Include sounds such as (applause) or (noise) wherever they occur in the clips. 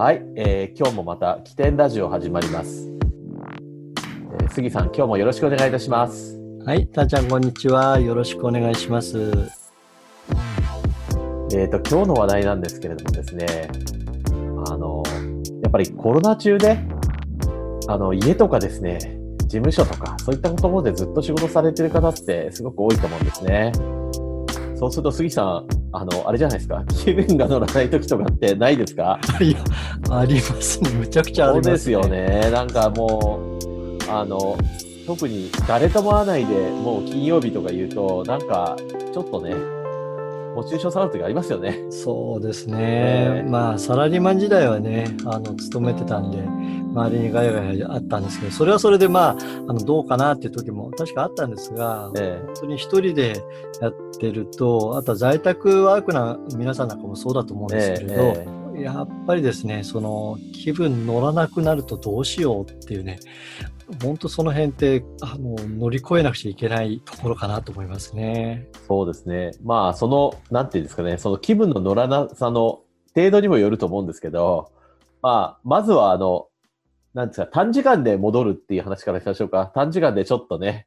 はい、えー今日もまた起点ラジオ始まります。えー杉さん、今日もよろしくお願いいたします。はい、たーちゃん、こんにちは。よろしくお願いします。えっ、と、今日の話題なんですけれどもですね、あの、やっぱりコロナ中で、あの、家とかですね、事務所とか、そういったところでずっと仕事されてる方ってすごく多いと思うんですね。そうすると、杉さん、あの、あれじゃないですか、(laughs) 気分が乗らない時とかってないですか？(laughs) いや、ありますね。むちゃくちゃあります、ね。そうですよ。ね。なんかもう、あの、特に誰とも会わないで、もう金曜日とか言うと、なんか、ちょっとね、モチベーション下がる時ありますよね。そうですねね。まあ、サラリーマン時代はね、あの、勤めてたんで、周りにガヤガヤあったんですけど、それはそれでまあ、あの、どうかなっていう時も確かあったんですが、え本当に一人でやってると、あとは在宅ワークな皆さんなんかもそうだと思うんえですけれど、ええやっぱりですね、その気分乗らなくなるとどうしようっていうね、本当その辺ってあの乗り越えなくちゃいけないところかなと思いますね。そうですね。まあ、その、なんていうんですかね、その気分の乗らなさの程度にもよると思うんですけど、まあ、まずはあの、なんですか、短時間で戻るっていう話からしましょうか。短時間でちょっとね、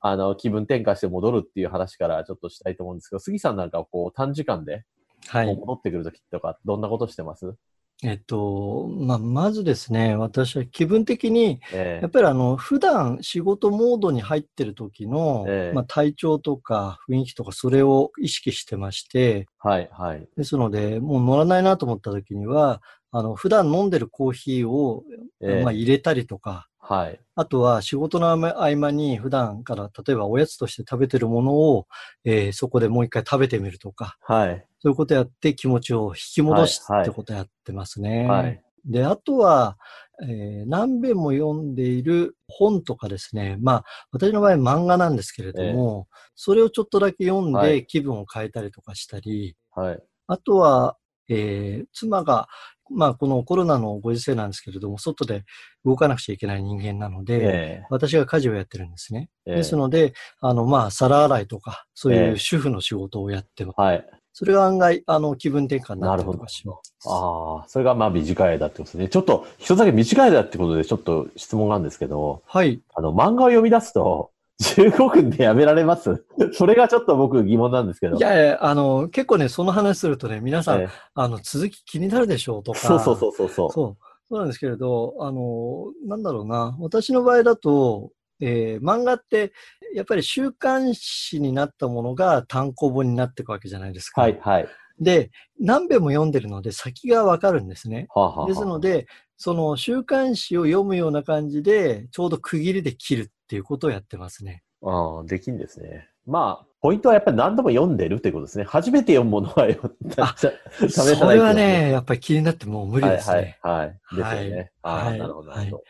あの、気分転換して戻るっていう話からちょっとしたいと思うんですけど、杉さんなんかこう、短時間ではい。戻ってくるときとか、どんなことしてます？えっと、まあ、まずですね、私は気分的に、えやっぱりあの、普段仕事モードに入ってる時の、ええまあ、体調とか雰囲気とかそれを意識してまして、はい、はい。ですので、もう乗らないなと思った時には、あの、普段飲んでるコーヒーを、ええまあ、入れたりとか、はい。あとは仕事の合間合間に普段から例えばおやつとして食べてるものを、えーそこでもう一回食べてみるとか、はい。そういうことやって気持ちを引き戻すはいはいってことやってますね。はい。で、あとは、えー何遍も読んでいる本とかですね。まあ、私の場合漫画なんですけれども、それをちょっとだけ読んはいで気分を変えたりとかしたり、はい。あとは、えー妻が、まあ、このコロナのご時世なんですけれども、外で動かなくちゃいけない人間なので、え私が家事をやってるんですね。えええですので、あの、まあ、皿洗いとか、そういええう主婦の仕事をやってます。はい。それが案外、あの、気分転換になるほどかします。ああ、それがまあ短い間ってことですね。ちょっと、一つだけ短い間ってことでちょっと質問があるんですけど、はい。あの、漫画を読み出すと、(laughs) 15分でやめられます (laughs) それがちょっと僕疑問なんですけど。いやいや、あの、結構ね、その話するとね、皆さん、ええあの、続き気になるでしょうとか。そうそうそうそう。そう。そうなんですけれど、あの、なんだろうな。私の場合だと、えー漫画って、やっぱり週刊誌になったものが単行本になっていくわけじゃないですか。はい、はい。で、何遍も読んでるので先がわかるんですね。はあ、はあはあ、ですので、その週刊誌を読むような感じで、ちょうど区切りで切るっていうことをやってますね。ああ、できんですね。まあ、ポイントはやっぱり何度も読んでるってことですね。初めて読むものはよあ試さないとそれはね、やっぱり気になってもう無理ですね。はい、はい、はい。ですよね。はいああ、はいなるほど、なるほど。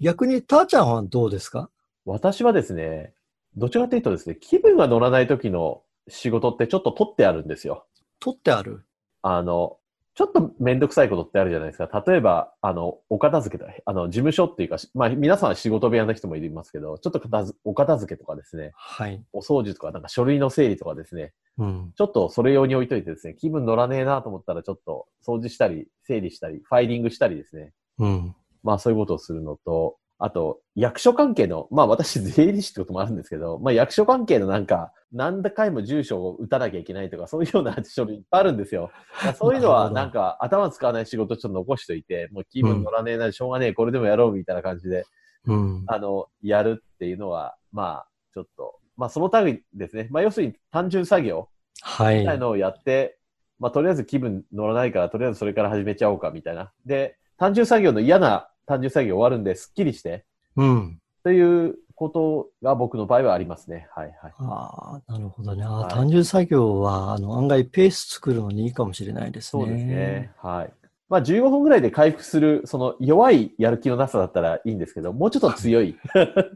逆に、たーちゃんはどうですか？私はですね、どちらかというとですね、気分が乗らない時の仕事ってちょっと取ってあるんですよ。取ってある？あの、ちょっとめんどくさいことってあるじゃないですか。例えば、あの、お片付けとか、あの、事務所っていうか、まあ、皆さんは仕事部屋の人もいますけど、ちょっと片付お片付けとかですね、はい。お掃除とか、なんか書類の整理とかですね、うん。ちょっとそれ用に置いといてですね、気分乗らねえなと思ったら、ちょっと掃除したり、整理したり、ファイリングしたりですね。うん。まあそういうことをするのと、あと、役所関係の、まあ私税理士ってこともあるんですけど、まあ役所関係のなんか、何回も住所を打たなきゃいけないとか、そういうような書類いっぱいあるんですよ。まあそういうのはなんか頭使わない仕事ちょっと残しといて、もう気分乗らねえな、しょうがねえ、これでもやろうみたいな感じで、うん。あの、やるっていうのは、まあちょっと、まあその類ですね。まあ要するに単純作業はい。みたいのをやって、まあとりあえず気分乗らないから、とりあえずそれから始めちゃおうかみたいな。で、単純作業の嫌な単純作業終わるんで、すっきりして、うん。ということが僕の場合はありますね。はいはい。ああ、なるほどね。あーはい単純作業は、あの、案外ペース作るのにいいかもしれないですね。そうですね。はい。まあ15分ぐらいで回復する、その弱いやる気のなさだったらいいんですけど、もうちょっと強い、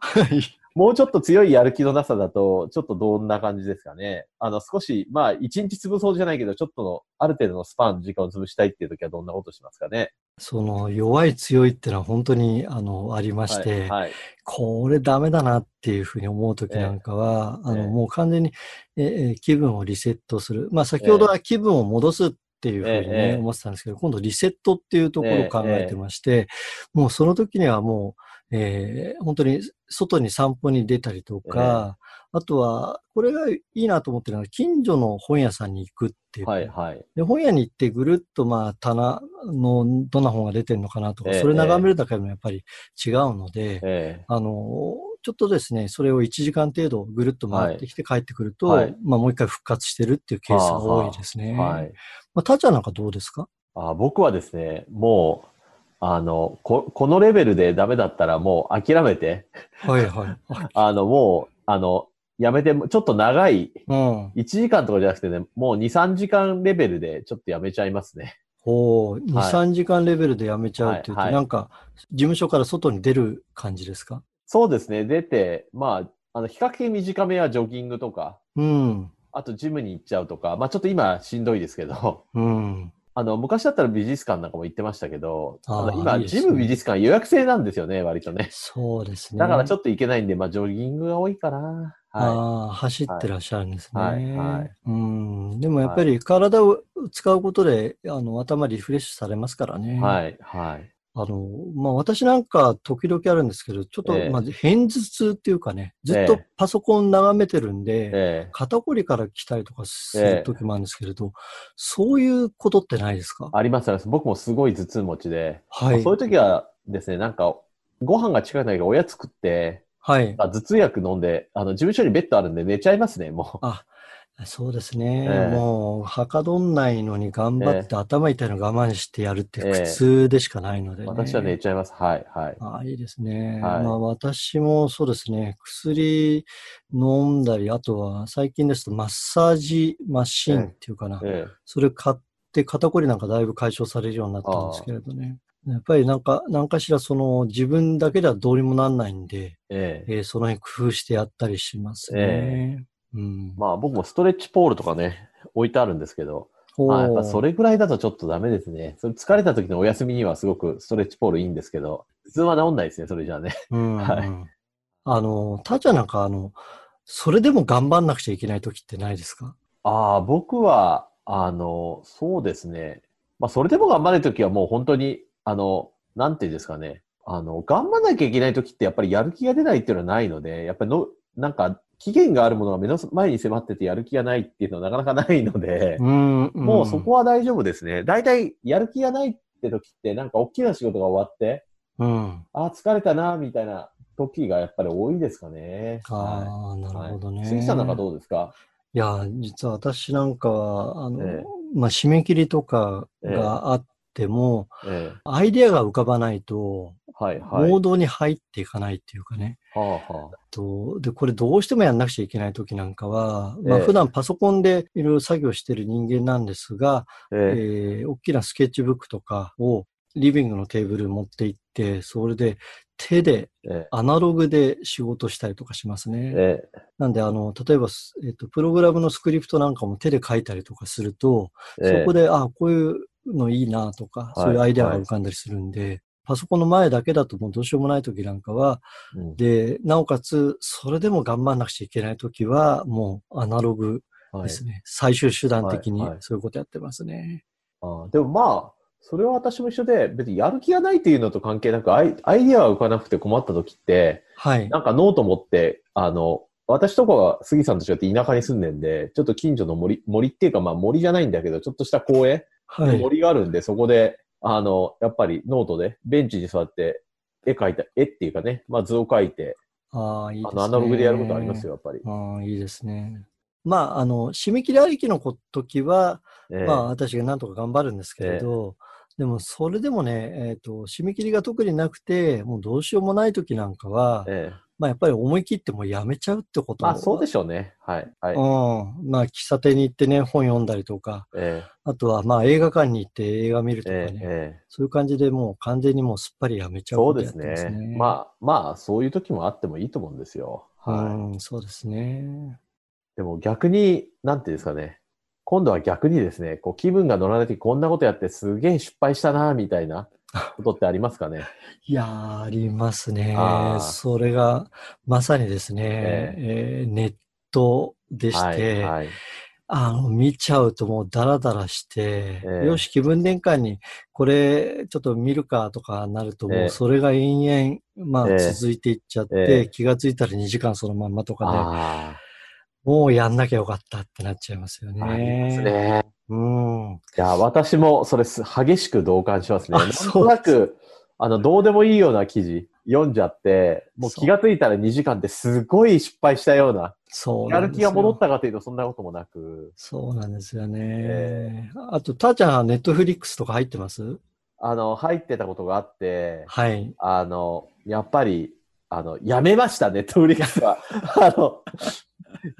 はい。(laughs) もうちょっと強いやる気のなさだと、ちょっとどんな感じですかね。あの、少し、まあ一日潰そうじゃないけど、ちょっとの、ある程度のスパン、時間を潰したいっていう時はどんなことしますかね。その、弱い強いっていうのは本当に、あの、ありまして、はい。はい。これダメだなっていうふうに思うときなんかは、あの、え。ええもう完全に、ええ気分をリセットする。まあ、先ほどは気分を戻すっっていうふうにね、ええ思ってたんですけど、今度リセットっていうところを考えてまして、もうその時にはもう、えー本当に外に散歩に出たりとか、あとは、これがいいなと思ってるのは、近所の本屋さんに行くっていう。はいはい。で本屋に行ってぐるっとまあ棚のどんな本が出てるのかなとか、ええそれ眺めるだけでもやっぱり違うので、えあの、ちょっとですね、それを1時間程度ぐるっと回ってきて帰ってくると、はいまあもう一回復活してるっていうケースが多いですね。えはい。まあ、たーちゃんなんかどうですか？あ僕はですね、もう、あの、こ、このレベルでダメだったらもう諦めて、はいはい。あ (laughs) あの、もう、あの、やめて、ちょっと長い、うん。1時間とかじゃなくてね、もう2、3時間レベルでちょっとやめちゃいますね。ほう、2、はい3時間レベルでやめちゃうって言って、はいはいなんか、事務所から外に出る感じですか？そうですね。出て、まあ、あの、比較的短めはジョギングとか、うん。あとジムに行っちゃうとか、まあちょっと今しんどいですけど、うん。あの、昔だったら美術館なんかも行ってましたけど、あの今、いいねジム美術館予約制なんですよね、割とね。そうですね。だからちょっっと行けないんで、まあジョギングが多いかな。はああ、走ってらっしゃるんですね。はいはいうん。でもやっぱり体を使うことで、あの、頭リフレッシュされますからね。い。はい。はい。あの、まあ、私なんか時々あるんですけど、ちょっと、ええまあ、偏頭痛っていうかね、ずっとええパソコン眺めてるんで、ええ肩こりから来たりとかすええる時もあるんですけれど、そういうことってないですか？ありますあります。僕もすごい頭痛持ちで、はいそういう時はですね、なんか、ご飯が近くないからおやつ食って、はい。あ頭痛薬飲んで、あの、事務所にベッドあるんで寝ちゃいますね、もう。あ、そうですね。ええもう、はかどんないのに頑張って、頭痛いの我慢してやるってええ苦痛でしかないのでね。私は寝ちゃいます。はい、はい。あいいですね。はいまあ私もそうですね、薬飲んだり、あとは最近ですとマッサージマシンっていうかな、えそれ買って肩こりなんかだいぶ解消されるようになったんですけれどね。やっぱりなんか、何かしらその自分だけではどうにもなんないんで、ええええーその辺工夫してやったりしますね。うん。まあ僕もストレッチポールとかね、置いてあるんですけど、まあ、やっぱそれぐらいだとちょっとダメですね。それ疲れた時のお休みにはすごくストレッチポールいいんですけど、普通は治んないですね、それじゃあね。うん、(laughs) はいあの、たーちゃんなんかあの、それでも頑張んなくちゃいけない時ってないですか？ああ、僕は、あの、そうですね。まあ、それでも頑張る時はもう本当に、あの、なんていうんですかね。あの、頑張らなきゃいけない時ってやっぱりやる気が出ないっていうのはないので、やっぱりの、なんか、期限があるものが目の前に迫っててやる気がないっていうのはなかなかないので、ん、もうそこは大丈夫ですね。大体やる気がないって時ってなんか大きな仕事が終わって、うん。ああ、疲れたな、みたいな時がやっぱり多いですかね。ああ、なるほどね。杉さんなんかどうですか？いや、実は私なんかは、あの、ええまあ、締め切りとかがあっても、えアイデアが浮かばないと、えはいはい。モードに入っていかないっていうかね。はあはとで、これどうしてもやんなくちゃいけない時なんかは、まあ、ええ普段パソコンでいろいろ作業してる人間なんですが、あ。えええー大きなスケッチブックとかをリビングのテーブルに持って行って、それで手でええアナログで仕事したりとかしますね。えなんで、あの、例えば、すえっ、と、プログラムのスクリプトなんかも手で書いたりとかすると、えそこで、あこういうのいいなとか、はいそういうアイデアが浮かんだりするんで、パソコンの前だけだともうどうしようもない時なんかは、うんで、なおかつ、それでも頑張んなくちゃいけない時は、もうアナログはいですね。最終手段的にはいはいそういうことやってますね。ああでもまあ、それは私も一緒で、別にやる気がないっていうのと関係なく、アイアイデアが浮かなくて困った時って、はい。なんかノート持って、あの、私とかは杉さんと違って田舎に住んでんで、ちょっと近所の森、森っていうかまあ森じゃないんだけど、ちょっとした公園、はい。森があるんで、そこで、あの、やっぱりノートで、ベンチに座って、絵描いた、絵っていうかね、まあ図を描いて、ああ、いいですね。あの、アナログでやることありますよ、やっぱり。ああ、いいですね。まあ、あの、締め切りありきの時は、ええまあ、私がなんとか頑張るんですけれど、でも、それでもね、えっ、と、締め切りが特になくて、もうどうしようもない時なんかは、ええまあ、やっぱり思い切ってもうやめちゃうってことまあ、そうでししょうね。はい。はい。うん。まあ、喫茶店に行ってね、本読んだりとか、えあとは、まあ、映画館に行って映画見るとえかね、えええそういう感じでもう完全にもうすっぱりやめちゃうそうですすね。ね。まあ、まあ、そういう時もあってもいいと思うんですよ。はい。うん、そうですね。でも逆に、なんていうんですかね。今度は逆にですね、こう気分が乗らない時こんなことやってすげえ失敗したな、みたいな (laughs) ことってありますかね？いやー、ありますねそれが、まさにですね、ええーネットでして、はい。はい。あの、見ちゃうともうダラダラして、ええよし、気分転換に、これ、ちょっと見るかとかなると、もええうそれが延々、まあ、ええ続いていっちゃって、ええ気がついたら2時間そのまんまとかで、あもうやんなきゃよかったってなっちゃいますよね。あ、ありますね。うん。いや、私もそれす激しく同感しますね。あなんとなく、あの、どうでもいいような記事読んじゃって、もう気がついたら2時間ってすごい失敗したような、そう。やる気が戻ったかというとそんなこともなく、そうなんですよね。えあと、たーちゃんはネットフリックスとか入ってます？あの、入ってたことがあって、はい。あの、やっぱり、あの、やめました、ネットフリックスは。(laughs) あの、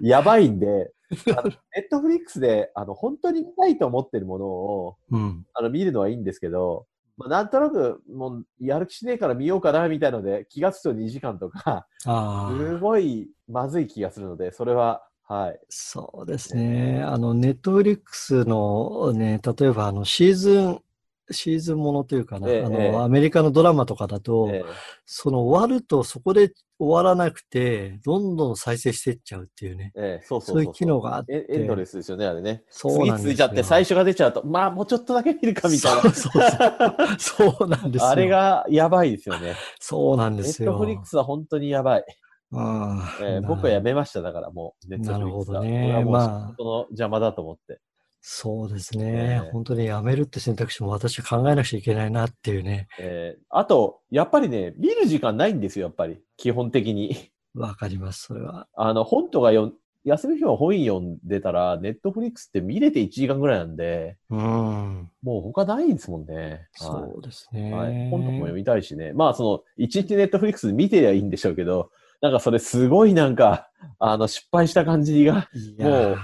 やばいんで、ネットフリックスで、あの、本当に見たいと思ってるものを、うん。あの、見るのはいいんですけど、まあ、なんとなく、もう、やる気しねえから見ようかな、みたいので、気がつくと2時間とか、あすあ。ごいまずい気がするので、それは、はい。そうですね。あの、ネットフリックスのね、例えばあの、シーズン、シーズンものというかな、あええええの、アメリカのドラマとかだと、えその終わるとそこで終わらなくて、どんどん再生していっちゃうっていうね。えええそうそうそういう機能があってエエンドレスですよね、あれね。そうなんですよ次続いちゃって、最初が出ちゃうと、まあ、もうちょっとだけ見るか、みたいな。そうそうそう。(laughs) そうなんですよ。あれがやばいですよね。そうなんネですよ。ットフリックスは本当にやばい。うんえー僕はやめました、だからもう、ネットフリックスは。なるほどねまあ仕事の邪魔だと思って。そうですね。ええ本当にやめるって選択肢も私は考えなくちゃいけないなっていうね。えーあと、やっぱりね、見る時間ないんですよ、やっぱり。基本的に。(laughs) わかります、それは。あの、本とか読ん、休み日は本読んでたら、ネットフリックスって見れて1時間ぐらいなんで、うん。もう他ないですもんね。はいそうですね。はい。本とかも読みたいしね。まあ、その、一日ネットフリックスで見てりゃいいんでしょうけど、なんかそれすごいなんか、あの、失敗した感じが、もう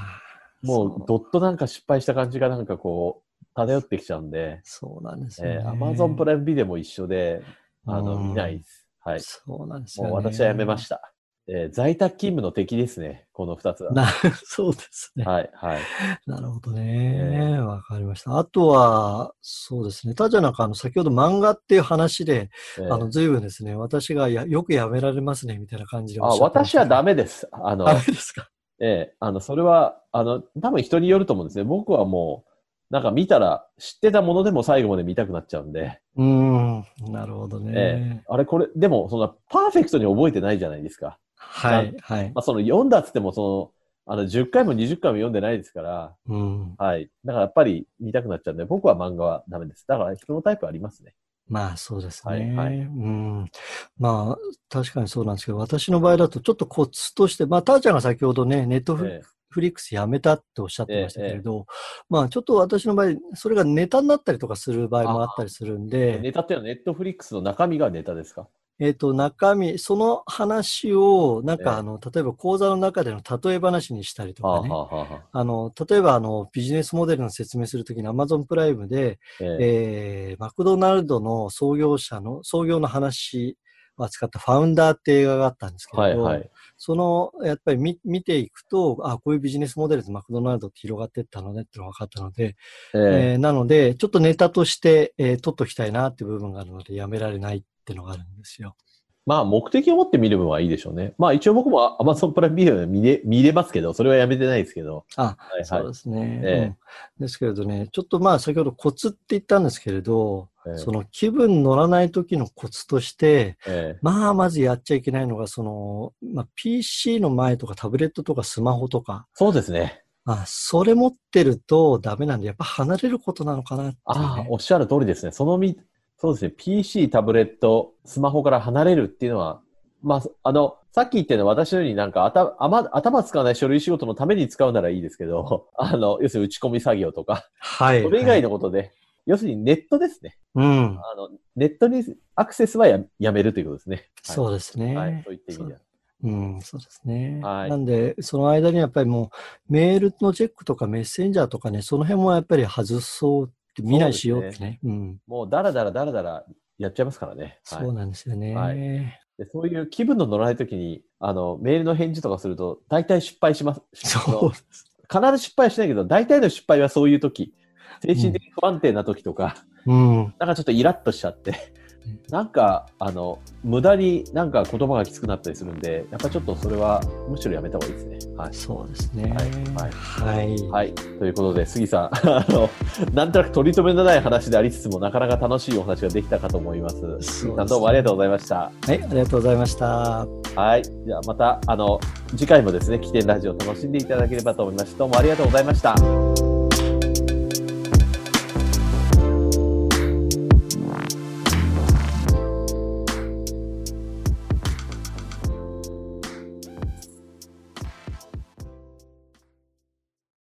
そう、どっとなんか失敗した感じがなんかこう、漂ってきちゃうんで、そうなんですよね。えー、Amazon プライムビデオも一緒で、あの、うん見ないです。はい。そうなんですよね。もう私はやめました。えー在宅勤務の敵ですね、この二つは。な、そうですね。はい、はい。なるほどえね。わ、かりました。あとは、そうですね。たじゃなんかあの、先ほど漫画っていう話で、えーあの、随分ですね、私がやよくやめられますね、みたいな感じでおあ私はダメ。メです。あの、ダメですか？ええあの、それは、あの、多分人によると思うんですね。僕はもう、なんか見たら、知ってたものでも最後まで見たくなっちゃうんで、うーん、なるほどね。ええあれこれ、でも、そんな、パーフェクトに覚えてないじゃないですか。はい、はい。まあ、その、読んだっつっても、その、あの、10回も20回も読んでないですから、うん。はい。だからやっぱり見たくなっちゃうんで、僕は漫画はダメです。だから人のタイプありますね。まあ、そうですね。はいはい。うん。まあ、確かにそうなんですけど、私の場合だとちょっとコツとして、まあ、たーちゃんが先ほどね、ネットフリックスやめたっておっしゃってましたけれど、まあ、ちょっと私の場合、それがネタになったりとかする場合もあったりするんえネで、タっていうのはネットフリックスの中身がネタですか？えっ、と、中身、その話を、なんええ。か、あの、例えば講座の中での例え話にしたりとはあ、かね、はあはあはあ、あの、例えば、あの、ビジネスモデルの説明するときに Amazon プライムで、ええ。えーマクドナルドの創業者の、創業の話を扱ったファウンダーって映画があったんですけれど、はいはい。その、やっぱり見見ていくと、あ、こういうビジネスモデルでマクドナルドって広がっていったのねってのが分かったので、ええ。えーなので、ちょっとネタとして、えー取っときたいなっていう部分があるので、やめられないっていうのがあるんですよ。まあ、目的を持って見る分はいいでしょうね。まあ、一応僕も Amazon プライムビデオで見れ見れますけど、それはやめてないですけど。あ、はいはいそうで。すね、ええうんですけれどね、ちょっとまあ先ほどコツって言ったんですけれど、ええその気分乗らない時のコツとして、ええまあまずやっちゃいけないのが、その、まあ PC の前とかタブレットとかスマホとか、そうですね。あ、それ持ってるとダメなんで、やっぱ離れることなのかなっていうああ、ね。おっしゃる通りですね。そのみ、そうですね。PC、タブレット、スマホから離れるっていうのは、まあ、あの、さっき言ったように私のようになんか頭、頭使わない書類仕事のために使うならいいですけど、(laughs) あの、要するに打ち込み作業とか、はい。それ以外のことで、要するにネットですね。うん。あの、ネットにアクセスはややめるということですね。そうですね。はい。そういった意味では。うん、そうですね。はいなんで、その間にやっぱりもう、メールのチェックとかメッセンジャーとかね、その辺もやっぱり外そう見ないしようってね。うん。もうダラダラダラダラやっちゃいますからね。はいそうなんですよね。はいでそういう気分の乗らないときに、あの、メールの返事とかすると、大体失敗します。そう。必ず失敗はしないけど、大体の失敗はそういうとき、精神的に不安定なときとか、うん。なんかちょっとイラッとしちゃって、なんか、あの、無駄になんか言葉がきつくなったりするんで、やっぱちょっとそれはむしろやめた方がいいですね。はい、そうですね。はい。はい。はい、ということで、杉さん、(laughs) あの、なんとなく取り留めのない話でありつつも、なかなか楽しいお話ができたかと思います。すね、どうもありがとうございました。はい、ありがとうございました。はい。じゃあまた、あの、次回もですね、起点ラジオ楽しんでいただければと思います。どうもありがとうございました。